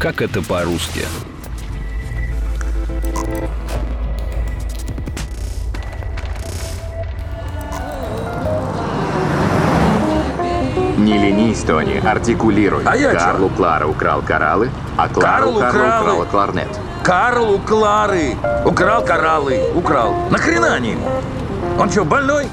Как это по-русски? Не ленись, Тони, артикулируй. А я чё? Карлу Клара украл кораллы, а Клару Карл Карл Карла украл. украла кларнет. Карл у Клары. Украл кораллы. Украл. Нахрена они ему? Он что, больной?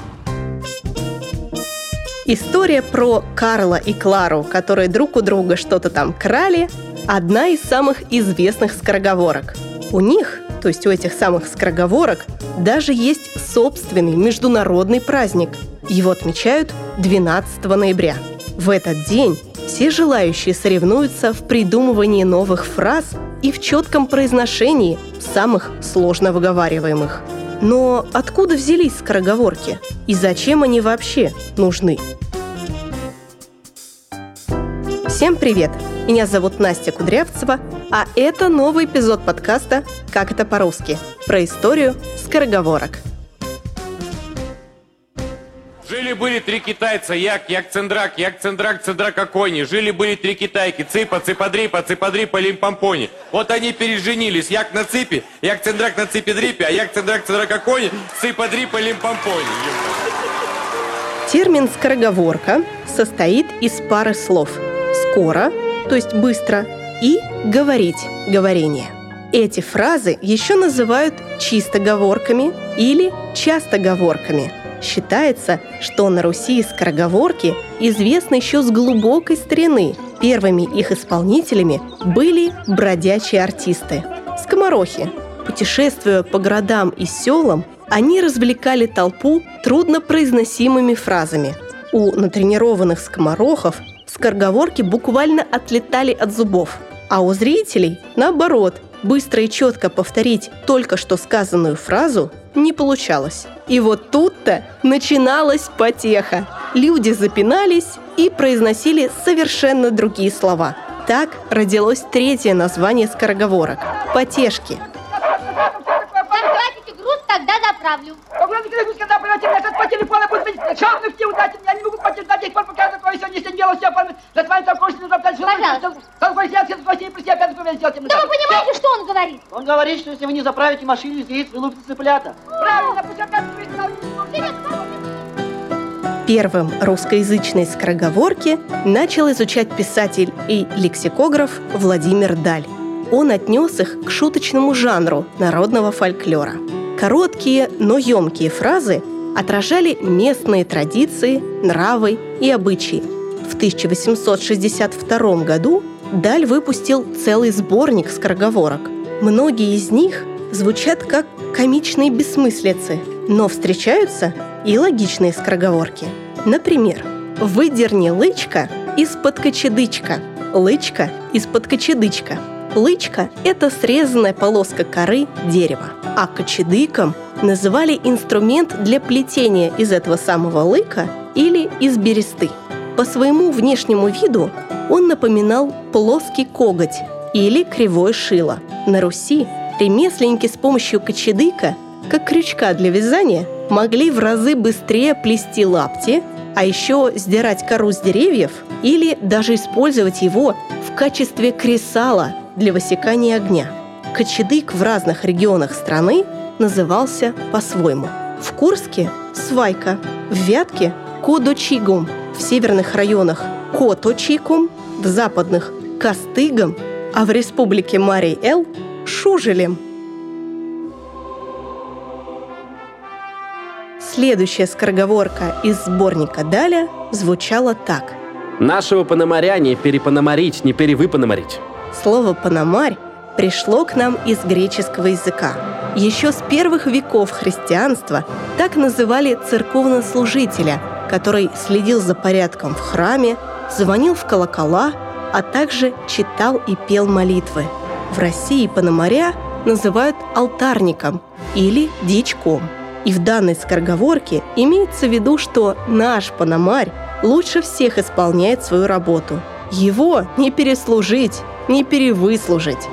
История про Карла и Клару, которые друг у друга что-то там крали, одна из самых известных скороговорок. У них, то есть у этих самых скороговорок, даже есть собственный международный праздник. Его отмечают 12 ноября. В этот день все желающие соревнуются в придумывании новых фраз и в четком произношении самых сложно выговариваемых. Но откуда взялись скороговорки? И зачем они вообще нужны? Всем привет! Меня зовут Настя Кудрявцева, а это новый эпизод подкаста «Как это по-русски» про историю скороговорок. Жили-были три китайца, як, як цендрак, як цендрак, цендрак окони. Жили-были три китайки, цыпа, цыподрипа, цыподрипа, лимпомпони. Вот они переженились, як на цыпе, як цендрак на цыпе-дрипе, а як цендрак, цендрак окони, цыподрипа, лимпомпони. Термин «скороговорка» состоит из пары слов «скоро», то есть «быстро», и «говорить» – «говорение». Эти фразы еще называют чистоговорками или частоговорками. Считается, что на Руси скороговорки известны еще с глубокой старины. Первыми их исполнителями были бродячие артисты – скоморохи. Путешествуя по городам и селам, они развлекали толпу труднопроизносимыми фразами. У натренированных скоморохов скороговорки буквально отлетали от зубов, а у зрителей, наоборот, быстро и четко повторить только что сказанную фразу не получалось. И вот тут-то начиналась потеха. Люди запинались и произносили совершенно другие слова. Так родилось третье название скороговорок – потешки. Захватите груз, тогда заправлю. Огромный клянусь, когда пройдете меня сейчас по телефону буду звонить. Черных все удачи, я не могу платить до тех пор, пока я такое сегодня не дело все оформить. За твоим такой, что нужно опять Пожалуйста. Такой сел, все спросили, при себе опять документ сделайте. Да вы понимаете, что он говорит? Он говорит, что если вы не заправите машину из яиц, вы лупите цыплята. Правильно, пусть опять Первым русскоязычной скороговорки начал изучать писатель и лексикограф Владимир Даль. Он отнес их к шуточному жанру народного фольклора. Короткие, но емкие фразы отражали местные традиции, нравы и обычаи. В 1862 году Даль выпустил целый сборник скороговорок. Многие из них звучат как комичные бессмыслицы, но встречаются и логичные скороговорки. Например, «Выдерни лычка из-под кочедычка», «лычка из-под кочедычка». Лычка – это срезанная полоска коры дерева, а кочедыком называли инструмент для плетения из этого самого лыка или из бересты. По своему внешнему виду он напоминал плоский коготь или кривое шило. На Руси ремесленники с помощью кочедыка, как крючка для вязания, могли в разы быстрее плести лапти, а еще сдирать кору с деревьев или даже использовать его в качестве кресала для высекания огня. Кочедык в разных регионах страны назывался по-своему. В Курске – свайка, в Вятке – кодочигум, в северных районах – коточикум, в западных – костыгом, а в республике Марий-Эл – шужелем. Следующая скороговорка из сборника Даля звучала так. Нашего пономаря не перепономарить, не перевыпономарить. Слово «пономарь» пришло к нам из греческого языка. Еще с первых веков христианства так называли церковнослужителя, который следил за порядком в храме, звонил в колокола, а также читал и пел молитвы. В России пономаря называют алтарником или дичком. И в данной скороговорке имеется в виду, что наш пономарь лучше всех исполняет свою работу. Его не переслужить, не перевыслужить.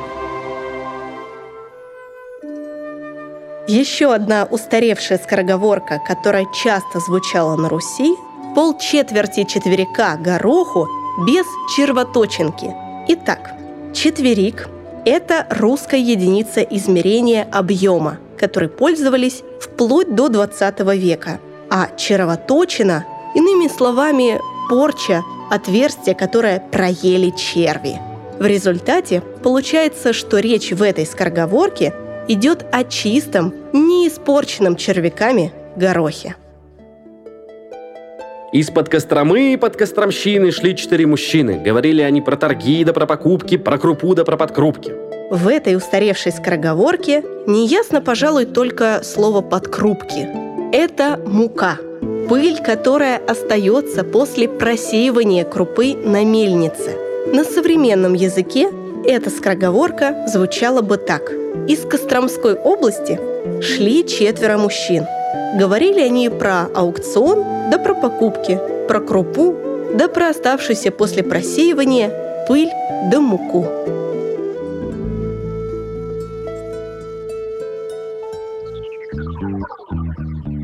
Еще одна устаревшая скороговорка, которая часто звучала на Руси – полчетверти четверика гороху без червоточинки. Итак, Четверик – это русская единица измерения объема, которой пользовались вплоть до 20 века. А червоточина, иными словами, порча, отверстие, которое проели черви. В результате получается, что речь в этой скороговорке идет о чистом, не испорченном червяками горохе. Из-под Костромы и под Костромщины шли четыре мужчины. Говорили они про торги да про покупки, про крупу да про подкрупки. В этой устаревшей скороговорке неясно, пожалуй, только слово «подкрупки». Это мука. Пыль, которая остается после просеивания крупы на мельнице. На современном языке эта скороговорка звучала бы так. Из Костромской области шли четверо мужчин. Говорили они про аукцион, да про покупки, про крупу, да про оставшуюся после просеивания пыль да муку.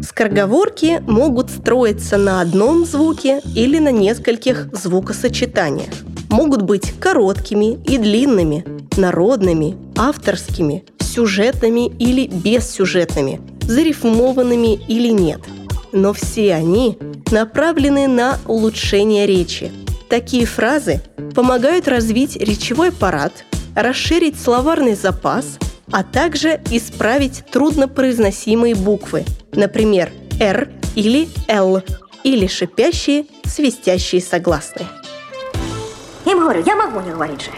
Скороговорки могут строиться на одном звуке или на нескольких звукосочетаниях. Могут быть короткими и длинными, народными, авторскими, сюжетными или бессюжетными, зарифмованными или нет. Но все они направлены на улучшение речи. Такие фразы помогают развить речевой аппарат, расширить словарный запас, а также исправить труднопроизносимые буквы, например, «р» или «л», или шипящие, свистящие согласные. Я им говорю, я могу не говорить же.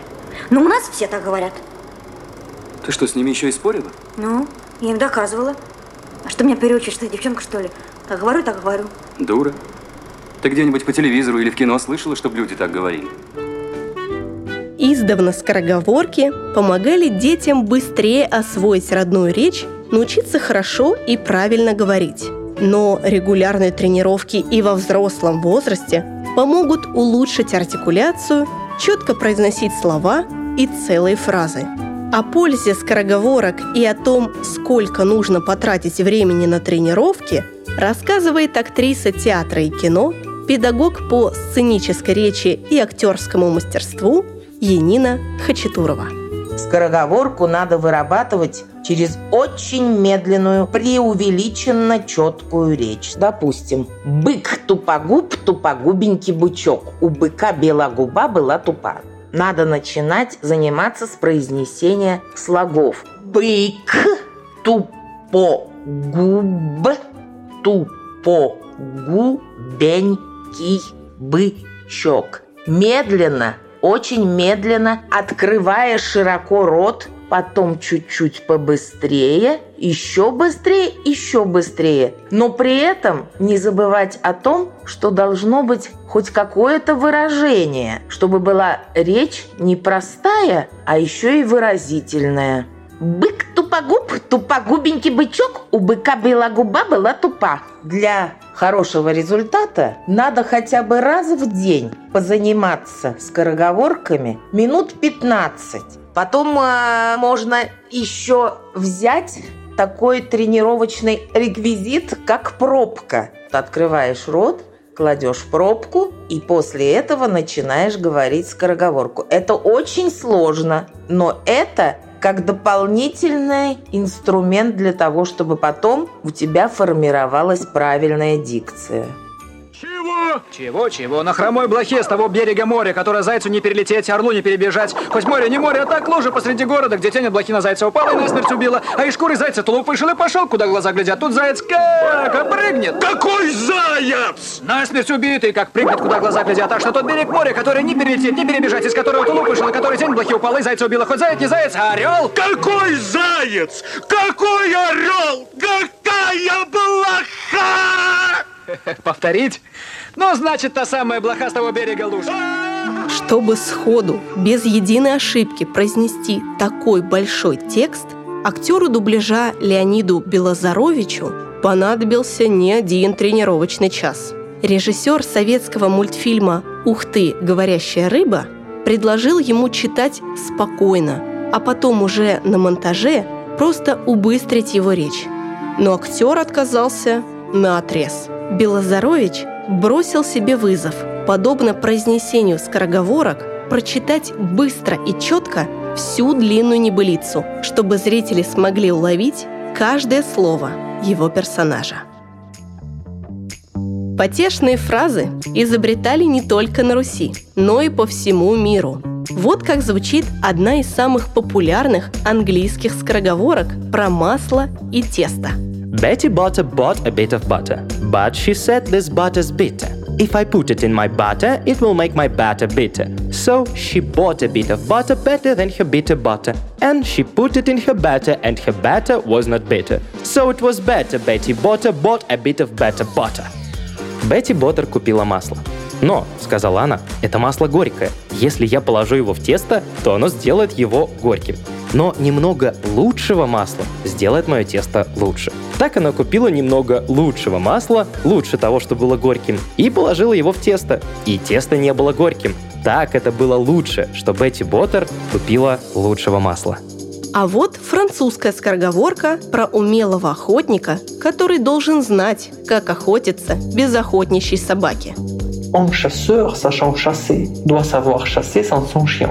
Но у нас все так говорят. Ты что, с ними еще и спорила? Ну, я им доказывала. А что меня переучишь, ты девчонка, что ли? Как говорю, так говорю. Дура. Ты где-нибудь по телевизору или в кино слышала, чтобы люди так говорили? Издавна скороговорки помогали детям быстрее освоить родную речь, научиться хорошо и правильно говорить. Но регулярные тренировки и во взрослом возрасте помогут улучшить артикуляцию, четко произносить слова и целые фразы. О пользе скороговорок и о том, сколько нужно потратить времени на тренировки, рассказывает актриса театра и кино, педагог по сценической речи и актерскому мастерству Енина Хачатурова. Скороговорку надо вырабатывать через очень медленную, преувеличенно четкую речь. Допустим, бык тупогуб, тупогубенький бычок. У быка белая губа была тупа. Надо начинать заниматься с произнесения слогов. Бык тупогуб, тупогубенький бычок. Медленно, очень медленно, открывая широко рот, потом чуть-чуть побыстрее, еще быстрее, еще быстрее. Но при этом не забывать о том, что должно быть хоть какое-то выражение, чтобы была речь не простая, а еще и выразительная. Бык тупогуб, тупогубенький бычок, у быка была губа была тупа. Для хорошего результата надо хотя бы раз в день позаниматься скороговорками минут 15. Потом э, можно еще взять такой тренировочный реквизит, как пробка. Ты открываешь рот, кладешь пробку и после этого начинаешь говорить скороговорку. Это очень сложно, но это как дополнительный инструмент для того, чтобы потом у тебя формировалась правильная дикция. Чего? Чего? На хромой блохе с того берега моря, которое зайцу не перелететь, орлу не перебежать. Хоть море не море, а так лужа посреди города, где тень от блохи на зайца упала и насмерть убила. А из шкуры зайца тулуп вышел и пошел, куда глаза глядят. Тут заяц как опрыгнет. Какой заяц? Насмерть убитый, как прыгнет, куда глаза глядят. Так что тот берег моря, который не перелететь, не перебежать, из которого тулуп вышел, на который тень блохи упала и зайца убила. Хоть заяц не заяц, а орел. Какой заяц? Какой орел? Какая блоха! Повторить? Ну, значит, та самая блоха с того берега лужи. Чтобы сходу, без единой ошибки произнести такой большой текст, актеру дубляжа Леониду Белозаровичу понадобился не один тренировочный час. Режиссер советского мультфильма «Ух ты, говорящая рыба» предложил ему читать спокойно, а потом уже на монтаже просто убыстрить его речь. Но актер отказался на отрез. Белозарович бросил себе вызов. Подобно произнесению скороговорок, прочитать быстро и четко всю длинную небылицу, чтобы зрители смогли уловить каждое слово его персонажа. Потешные фразы изобретали не только на Руси, но и по всему миру. Вот как звучит одна из самых популярных английских скороговорок про масло и тесто. Betty Butter bought a bit of butter, but she said this butter's bitter. If I put it in my butter, it will make my batter bitter. So she bought a bit of butter better than her bitter butter. And she put it in her batter, and her batter was not bitter. So it was better Betty Butter bought a bit of better butter. Бетти Боттер купила масло. Но, сказала она, это масло горькое. Если я положу его в тесто, то оно сделает его горьким. Но немного лучшего масла сделает мое тесто лучше. Так она купила немного лучшего масла, лучше того, что было горьким, и положила его в тесто. И тесто не было горьким. Так это было лучше, что Бетти Боттер купила лучшего масла. А вот французская скороговорка про умелого охотника, который должен знать, как охотиться без охотничьей собаки. Un chasseur, sachant chasser, doit savoir chasser sans son chien.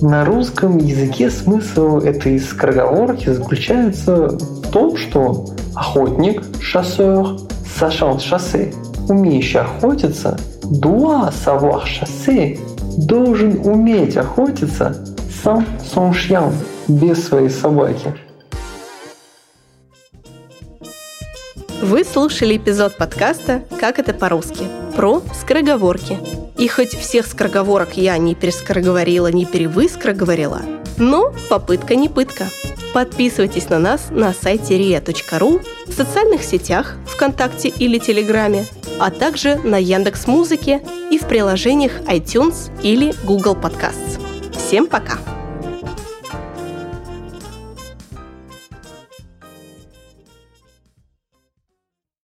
На русском языке смысл этой скороговорки заключается в том, что охотник, шассер, sachant chasser, умеющий охотиться, doit savoir chasser, должен уметь охотиться son chien, без своей собаки. Вы слушали эпизод подкаста «Как это по-русски» про скороговорки. И хоть всех скороговорок я не перескороговорила, не перевыскороговорила, но попытка не пытка. Подписывайтесь на нас на сайте ria.ru, в социальных сетях, ВКонтакте или Телеграме, а также на Яндекс Музыке и в приложениях iTunes или Google Podcasts. Всем пока!